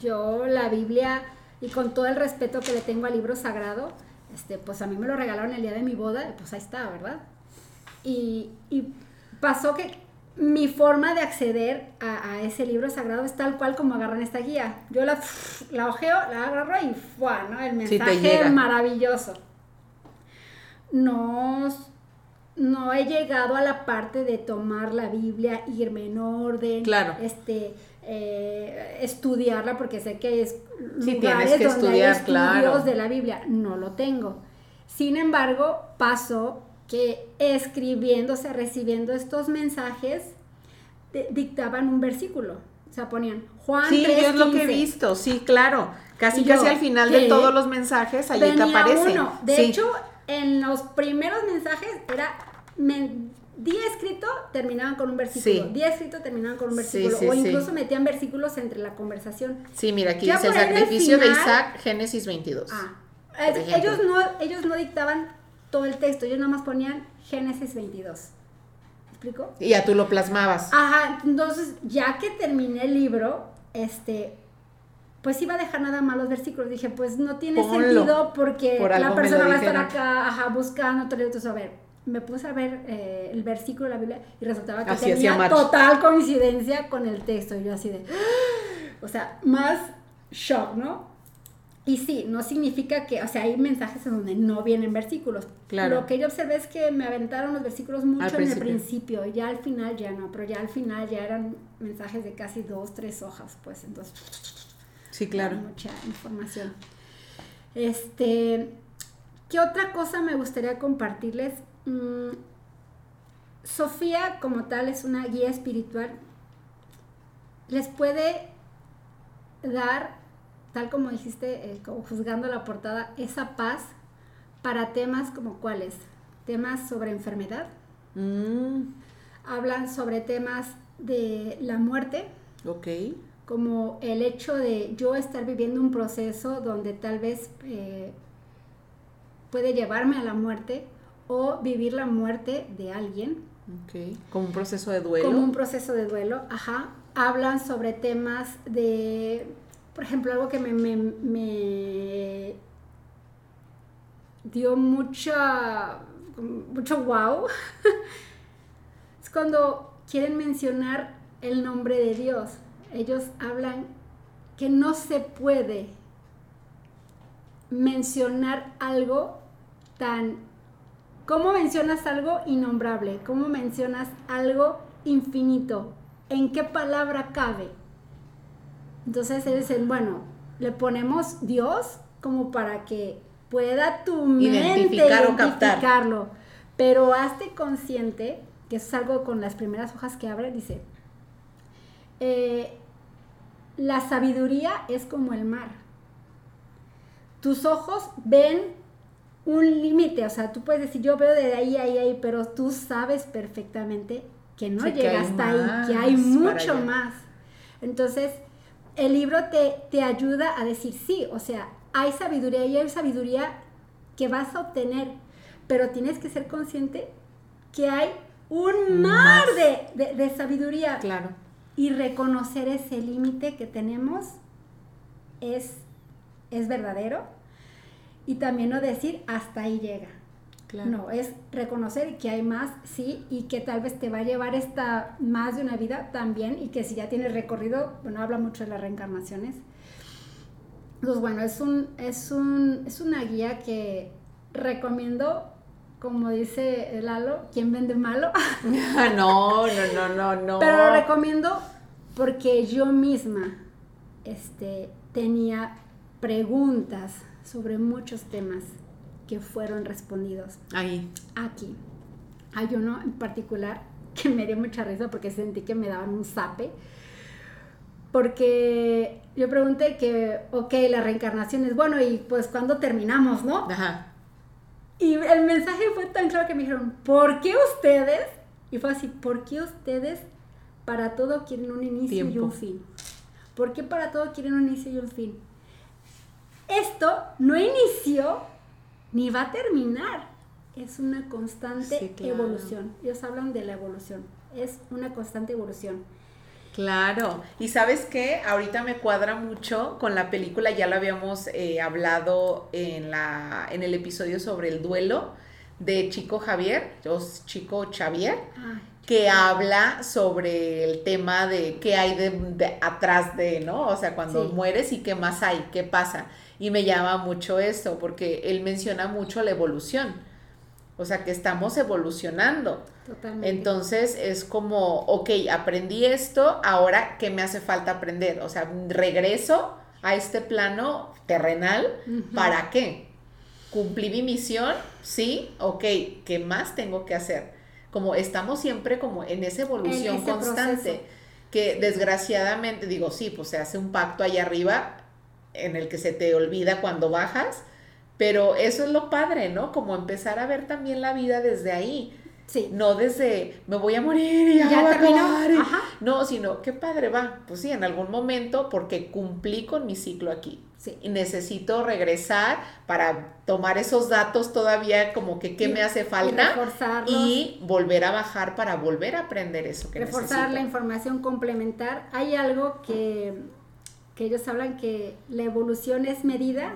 yo la Biblia, y con todo el respeto que le tengo al libro sagrado, este, pues a mí me lo regalaron el día de mi boda, pues ahí está, ¿verdad? Y, y pasó que mi forma de acceder a, ese libro sagrado es tal cual como agarran esta guía. Yo la, la ojeo, la agarro y ¡fua! ¿no? El mensaje maravilloso. No, no he llegado a la parte de tomar la Biblia, irme en orden, claro. este, eh, estudiarla, porque sé que es lugares donde estudiar, hay estudios de la Biblia. No lo tengo. Sin embargo, paso que escribiendo, o sea, recibiendo estos mensajes, dictaban un versículo. O sea, ponían Juan Sí, yo es lo que he visto, sí, claro. Casi, casi al final de todos los mensajes, ahí te aparece. Uno. De hecho, en los primeros mensajes era día escrito terminaban con un versículo, día escrito terminaban con un versículo, o incluso metían versículos entre la conversación. Sí, mira, aquí dice el sacrificio de Isaac, Génesis 22. Ah, ellos no, ellos no dictaban todo el texto, ellos nada más ponían Génesis 22. explico? Y ya tú lo plasmabas. Ajá, entonces ya que terminé el libro, este, pues iba a dejar nada más los versículos. Dije, pues no tiene Ponlo. sentido porque Por la persona va a estar acá, ajá, buscando. todo, a ver, me puse a ver eh, el versículo de la Biblia y resultaba que Así tenía total coincidencia con el texto. Y yo así de, o sea, más shock, ¿no? Y sí, no significa que, o sea, hay mensajes en donde no vienen versículos. Claro. Lo que yo observé es que me aventaron los versículos mucho en el principio. principio, ya al final ya no, pero ya al final ya eran mensajes de casi dos, tres hojas, pues entonces Sí, claro. mucha información. Este, ¿qué otra cosa me gustaría compartirles? Mm, Sofía como tal es una guía espiritual. Les puede dar, tal como dijiste, eh, como juzgando la portada, esa paz para temas como cuáles? Temas sobre enfermedad, Mm, hablan sobre temas de la muerte, ok. como el hecho de yo estar viviendo un proceso donde tal vez eh, puede llevarme a la muerte o vivir la muerte de alguien, Ok. Como un proceso de duelo. como un proceso de duelo, ajá. Hablan sobre temas de, por ejemplo, algo que me, me- me dio mucha, mucho wow, es cuando quieren mencionar el nombre de Dios. Ellos hablan que no se puede mencionar algo tan... ¿Cómo mencionas algo innombrable? ¿Cómo mencionas algo infinito? ¿En qué palabra cabe? Entonces ellos dicen, bueno, le ponemos Dios como para que pueda tu mente Identificar o captar. identificarlo. Pero hazte consciente, que eso es algo con las primeras hojas que abre, dice, eh, la sabiduría es como el mar. Tus ojos ven un límite, o sea, tú puedes decir, yo veo de ahí ahí, ahí, pero tú sabes perfectamente que no Sí, llega hasta ahí, que hay mucho más. Entonces, el libro te, te ayuda a decir, sí, o sea, hay sabiduría y hay sabiduría que vas a obtener, pero tienes que ser consciente que hay un mar de, de- de sabiduría Claro. y reconocer ese límite que tenemos es, es verdadero y también no decir hasta ahí llega. Claro. No, es reconocer que hay más, sí, y que tal vez te va a llevar esta más de una vida también, y que si ya tienes recorrido, bueno, habla mucho de las reencarnaciones. Entonces, bueno, es un, es un, es una guía que recomiendo, como dice Lalo, quien vende malo, no, no, no, no, no. pero lo recomiendo porque yo misma este, tenía preguntas sobre muchos temas que fueron respondidos Ahí. aquí. Hay uno en particular que me dio mucha risa porque sentí que me daban un zape. Porque yo pregunté que, ok, la reencarnación es bueno y pues cuando terminamos, ¿no? Ajá. Y el mensaje fue tan claro que me dijeron, ¿por qué ustedes? Y fue así, ¿por qué ustedes para todo quieren un inicio y un fin? ¿Por qué para todo quieren un inicio y un fin? Esto no inició ni va a terminar. Es una constante Sí, claro. evolución. Ellos hablan de la evolución. Es una constante evolución. Claro, y sabes qué, ahorita me cuadra mucho con la película, ya lo habíamos eh, hablado en, la, en el episodio sobre el duelo de Chico Javier, o Chico Xavier, Ay, que habla sobre el tema de qué hay de, de atrás de, ¿no? O sea, cuando Sí. mueres y qué más hay, qué pasa. Y me llama mucho esto, porque él menciona mucho la evolución. O sea, que estamos evolucionando. totalmente. Entonces es como, ok, aprendí esto, ahora ¿qué me hace falta aprender? O sea, regreso a este plano terrenal. ¿para qué? ¿Cumplí mi misión? Sí, ok, ¿qué más tengo que hacer? Como estamos siempre como en esa evolución En constante, proceso. que desgraciadamente, digo, sí, pues se hace un pacto allá arriba en el que se te olvida cuando bajas, pero eso es lo padre, ¿no? Como empezar a ver también la vida desde ahí. Sí. No desde me voy a morir y ya, va a acabar. No, sino qué padre va. Pues sí, en algún momento porque cumplí con mi ciclo aquí. Sí. Y necesito regresar para tomar esos datos todavía como que qué me hace falta y, volver a bajar para volver a aprender eso que Reforzar la información, complementar. Hay algo que, que ellos hablan que la evolución es medida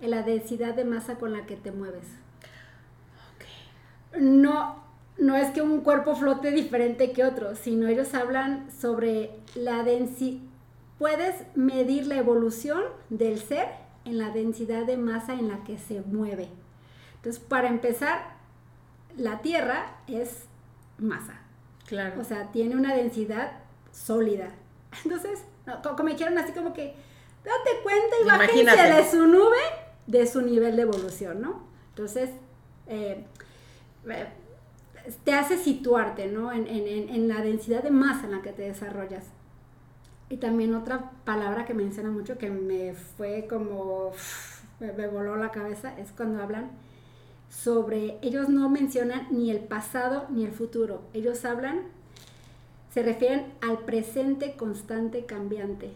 en la densidad de masa con la que te mueves. No, no es que un cuerpo flote diferente que otro, sino ellos hablan sobre la densidad. Puedes medir la evolución del ser en la densidad de masa en la que se mueve. Entonces, para empezar, la Tierra es masa. Claro. O sea, tiene una densidad sólida. Entonces, como me dijeron así como que, date cuenta y bájense de su nube, de su nivel de evolución, ¿no? Entonces, eh, te hace situarte, ¿no? En, la densidad de masa en la que te desarrollas. Y también otra palabra que menciona mucho que me fue como, me, voló la cabeza, es cuando hablan sobre, ellos no mencionan ni el pasado ni el futuro, ellos hablan, se refieren al presente constante cambiante.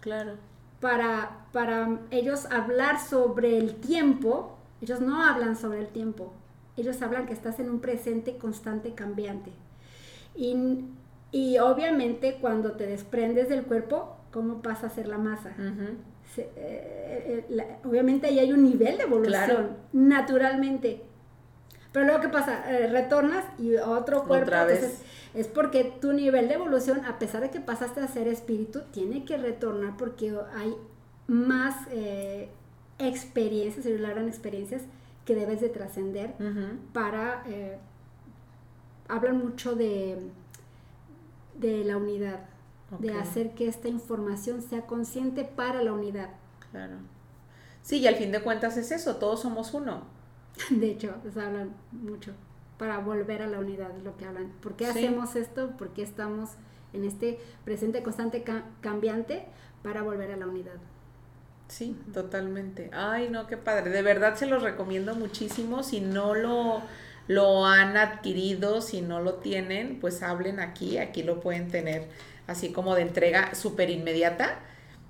Claro. Para, para ellos hablar sobre el tiempo, ellos no hablan sobre el tiempo, ellos hablan que estás en un presente constante cambiante. Y, obviamente cuando te desprendes del cuerpo, ¿cómo pasa a ser la masa? Eh, eh, obviamente ahí hay un nivel de evolución, naturalmente. Pero luego, ¿qué pasa? Eh, retornas y otro cuerpo. Entonces, es porque tu nivel de evolución, a pesar de que pasaste a ser espíritu, tiene que retornar porque hay más experiencias, se gran experiencias que debes de trascender para... Eh, hablan mucho de, de la unidad, de hacer que esta información sea consciente para la unidad. Claro. Sí, y al fin de cuentas es eso, todos somos uno. De hecho, pues hablan mucho para volver a la unidad, es lo que hablan. ¿Por qué hacemos esto? ¿Por qué estamos en este presente constante cambiante para volver a la unidad? Sí, totalmente. Ay, no, qué padre. De verdad se los recomiendo muchísimo. Si no lo, lo han adquirido, si no lo tienen, pues hablen aquí. Aquí lo pueden tener así como de entrega súper inmediata.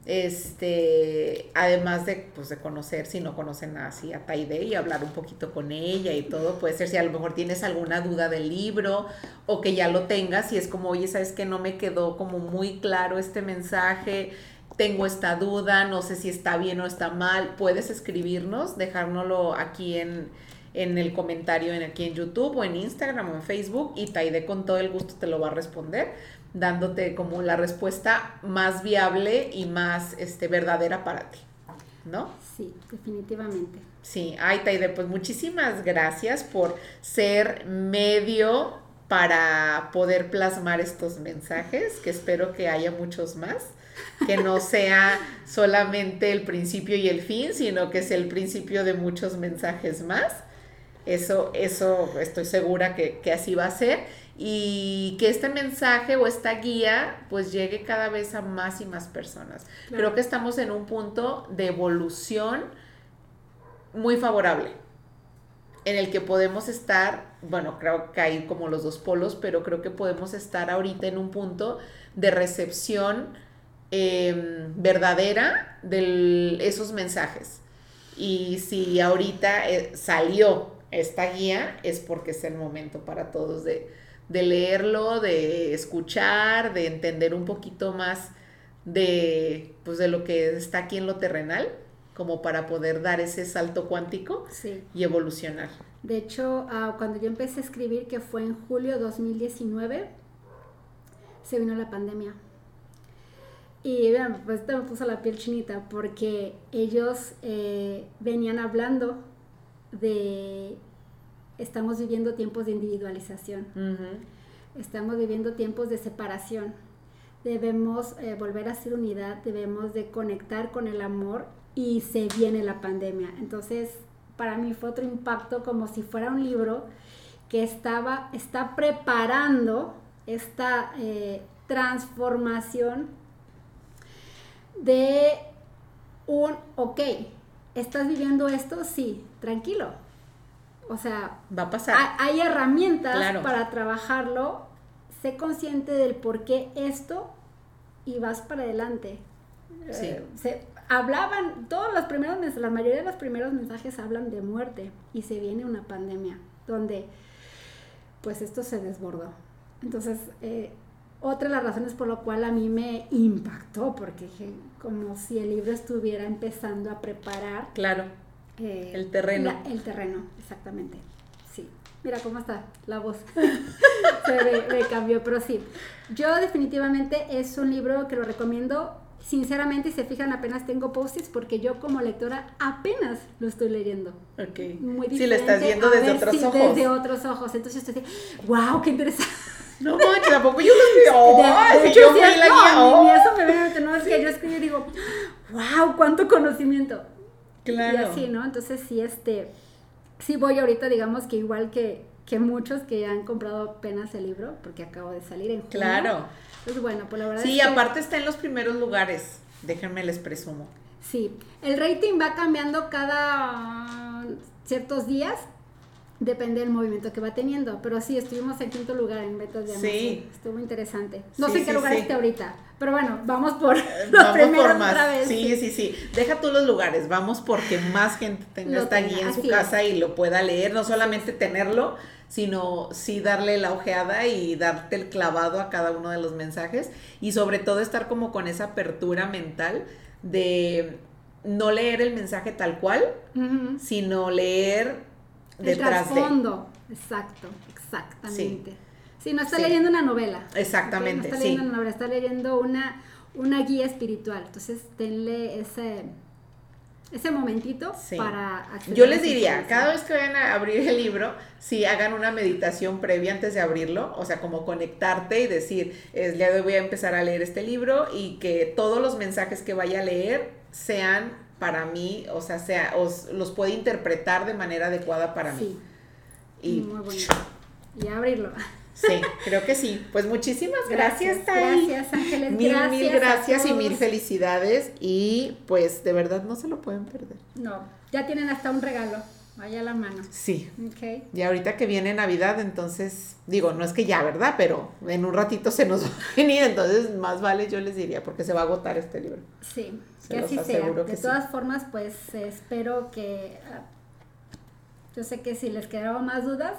Este, además de, pues, de conocer, si no conocen así a Taide y hablar un poquito con ella y todo, puede ser si a lo mejor tienes alguna duda del libro o que ya lo tengas y es como, oye, sabes que no me quedó como muy claro este mensaje, tengo esta duda, no sé si está bien o está mal, puedes escribirnos, dejárnoslo aquí en, el comentario en aquí en YouTube o en Instagram o en Facebook y Taide con todo el gusto te lo va a responder, dándote como la respuesta más viable y más este, verdadera para ti, ¿no? Sí, definitivamente. Sí, ay Taide, pues muchísimas gracias por ser medio para poder plasmar estos mensajes, que espero que haya muchos más que no sea solamente el principio y el fin, sino que es el principio de muchos mensajes más. Eso, eso estoy segura que, así va a ser. Y que este mensaje o esta guía pues llegue cada vez a más y más personas. Creo que estamos en un punto de evolución muy favorable en el que podemos estar, bueno, creo que hay como los dos polos, pero creo que podemos estar ahorita en un punto de recepción Em, verdadera de esos mensajes. Y si ahorita eh, salió esta guía, es porque es el momento para todos de, leerlo, de escuchar, de entender un poquito más de, pues, de lo que está aquí en lo terrenal, como para poder dar ese salto cuántico y evolucionar. De hecho, ah, cuando yo empecé a escribir, que fue en julio 2019, se vino la pandemia. Y vean, pues esto me puso la piel chinita porque ellos eh, venían hablando de estamos viviendo tiempos de individualización, estamos viviendo tiempos de separación, debemos eh, volver a ser unidad, debemos de conectar con el amor y se viene la pandemia. Entonces, para mí fue otro impacto como si fuera un libro que estaba, está preparando esta eh, transformación de un, ok, ¿estás viviendo esto? Sí, tranquilo. O sea, va a pasar. Hay, herramientas para trabajarlo. Sé consciente del por qué esto y vas para adelante. Sí. Eh, se, hablaban, todos los primeros mensajes, la mayoría de los primeros mensajes hablan de muerte y se viene una pandemia donde pues esto se desbordó. Entonces, eh, otra de las razones por lo cual a mí me impactó, porque como si el libro estuviera empezando a preparar. Claro. Eh, el terreno. el terreno, exactamente. Sí. Mira cómo está la voz. Se me, cambió, pero sí. Yo definitivamente es un libro que lo recomiendo. Sinceramente, y se fijan, apenas tengo post porque yo como lectora apenas lo estoy leyendo. Ok. Muy diferente. Sí, lo estás viendo desde otros ojos. Desde otros ojos. Entonces estoy wow, qué interesante. No manches, tampoco yo lo escribí. yo sí, la no, guía. eso me viene, no, es que yo escribí y digo, wow, cuánto conocimiento. Claro. Y así, ¿no? Entonces sí, este, sí voy ahorita, digamos que igual que, que muchos que han comprado apenas el libro, porque acabo de salir en junio. Claro. Pues bueno, pues la verdad Sí, aparte está en los primeros lugares, déjenme les presumo. Sí, el rating va cambiando cada ciertos días, Depende del movimiento que va teniendo. Pero sí, estuvimos en quinto lugar en ventas de Amazon. Sí. Estuvo interesante. No sé en qué lugar esté ahorita. Pero bueno, vamos por los vamos por más. Otra vez. Sí, sí, sí, Deja tú los lugares. Vamos porque más gente tenga esta guía en su casa y lo pueda leer. No solamente tenerlo, sino sí darle la ojeada y darte el clavado a cada uno de los mensajes. Y sobre todo estar como con esa apertura mental de no leer el mensaje tal cual, sino leer el trasfondo. Exacto, exactamente. Sí. no está leyendo una novela. Exactamente. No está leyendo una novela, está leyendo una, una guía espiritual. Entonces, tenle ese, ese momentito para Yo les diría, cada vez que vayan a abrir el libro, si hagan una meditación previa antes de abrirlo, o sea, como conectarte y decir, es, ya voy a empezar a leer este libro y que todos los mensajes que vaya a leer sean para mí, o sea, sea os, los puede interpretar de manera adecuada para mí. Y, Muy bonito. Y abrirlo. Sí, creo que sí. Pues muchísimas gracias, gracias Gracias, Ángeles. Mil, gracias mil gracias y mil felicidades. Y pues de verdad no se lo pueden perder. No, ya tienen hasta un regalo. Vaya la mano. Sí. Okay. Y ahorita que viene Navidad, entonces, digo, no es que ya, ¿verdad? Pero en un ratito se nos va a venir, entonces más vale yo les diría, porque se va a agotar este libro. Sí, que así sea. De todas formas, pues espero que... Ah, yo sé que si les quedaron más dudas,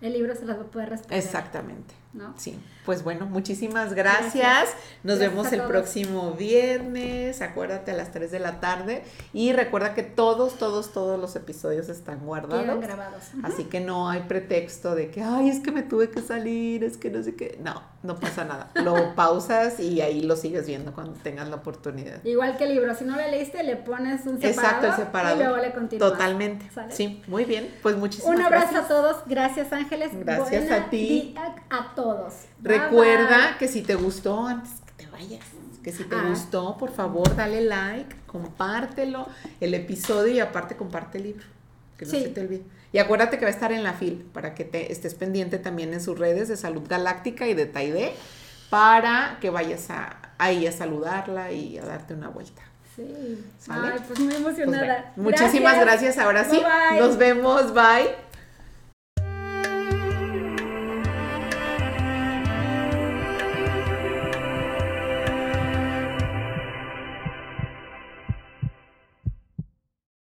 el libro se las va a poder responder. Exactamente. ¿No? Sí, pues bueno, muchísimas gracias. Nos vemos el próximo viernes, acuérdate a las 3 de la tarde y recuerda que todos, todos, todos los episodios están guardados. grabados. Así que no hay pretexto de que, ay, es que me tuve que salir, es que no sé qué. No, no pasa nada. Lo pausas y ahí lo sigues viendo cuando tengas la oportunidad. Igual que el libro, si no lo leíste, le pones un separado, Exacto, separado. y luego le continúas. Totalmente. Sí, muy bien. Pues muchísimas gracias. Un abrazo a todos. Gracias, Ángeles. Gracias a ti. A todos. Recuerda que si te gustó, antes que te vayas, que si te ah. gustó, por favor, dale like, compártelo el episodio y aparte comparte el libro. Que no se te olvide. Y acuérdate que va a estar en la FIL para que te estés pendiente también en sus redes de Salud Galáctica y de Taide para que vayas a, ahí a saludarla y a darte una vuelta. Sí. Ay, pues muy emocionada. Pues muchísimas gracias. Ahora sí. Nos vemos. Bye.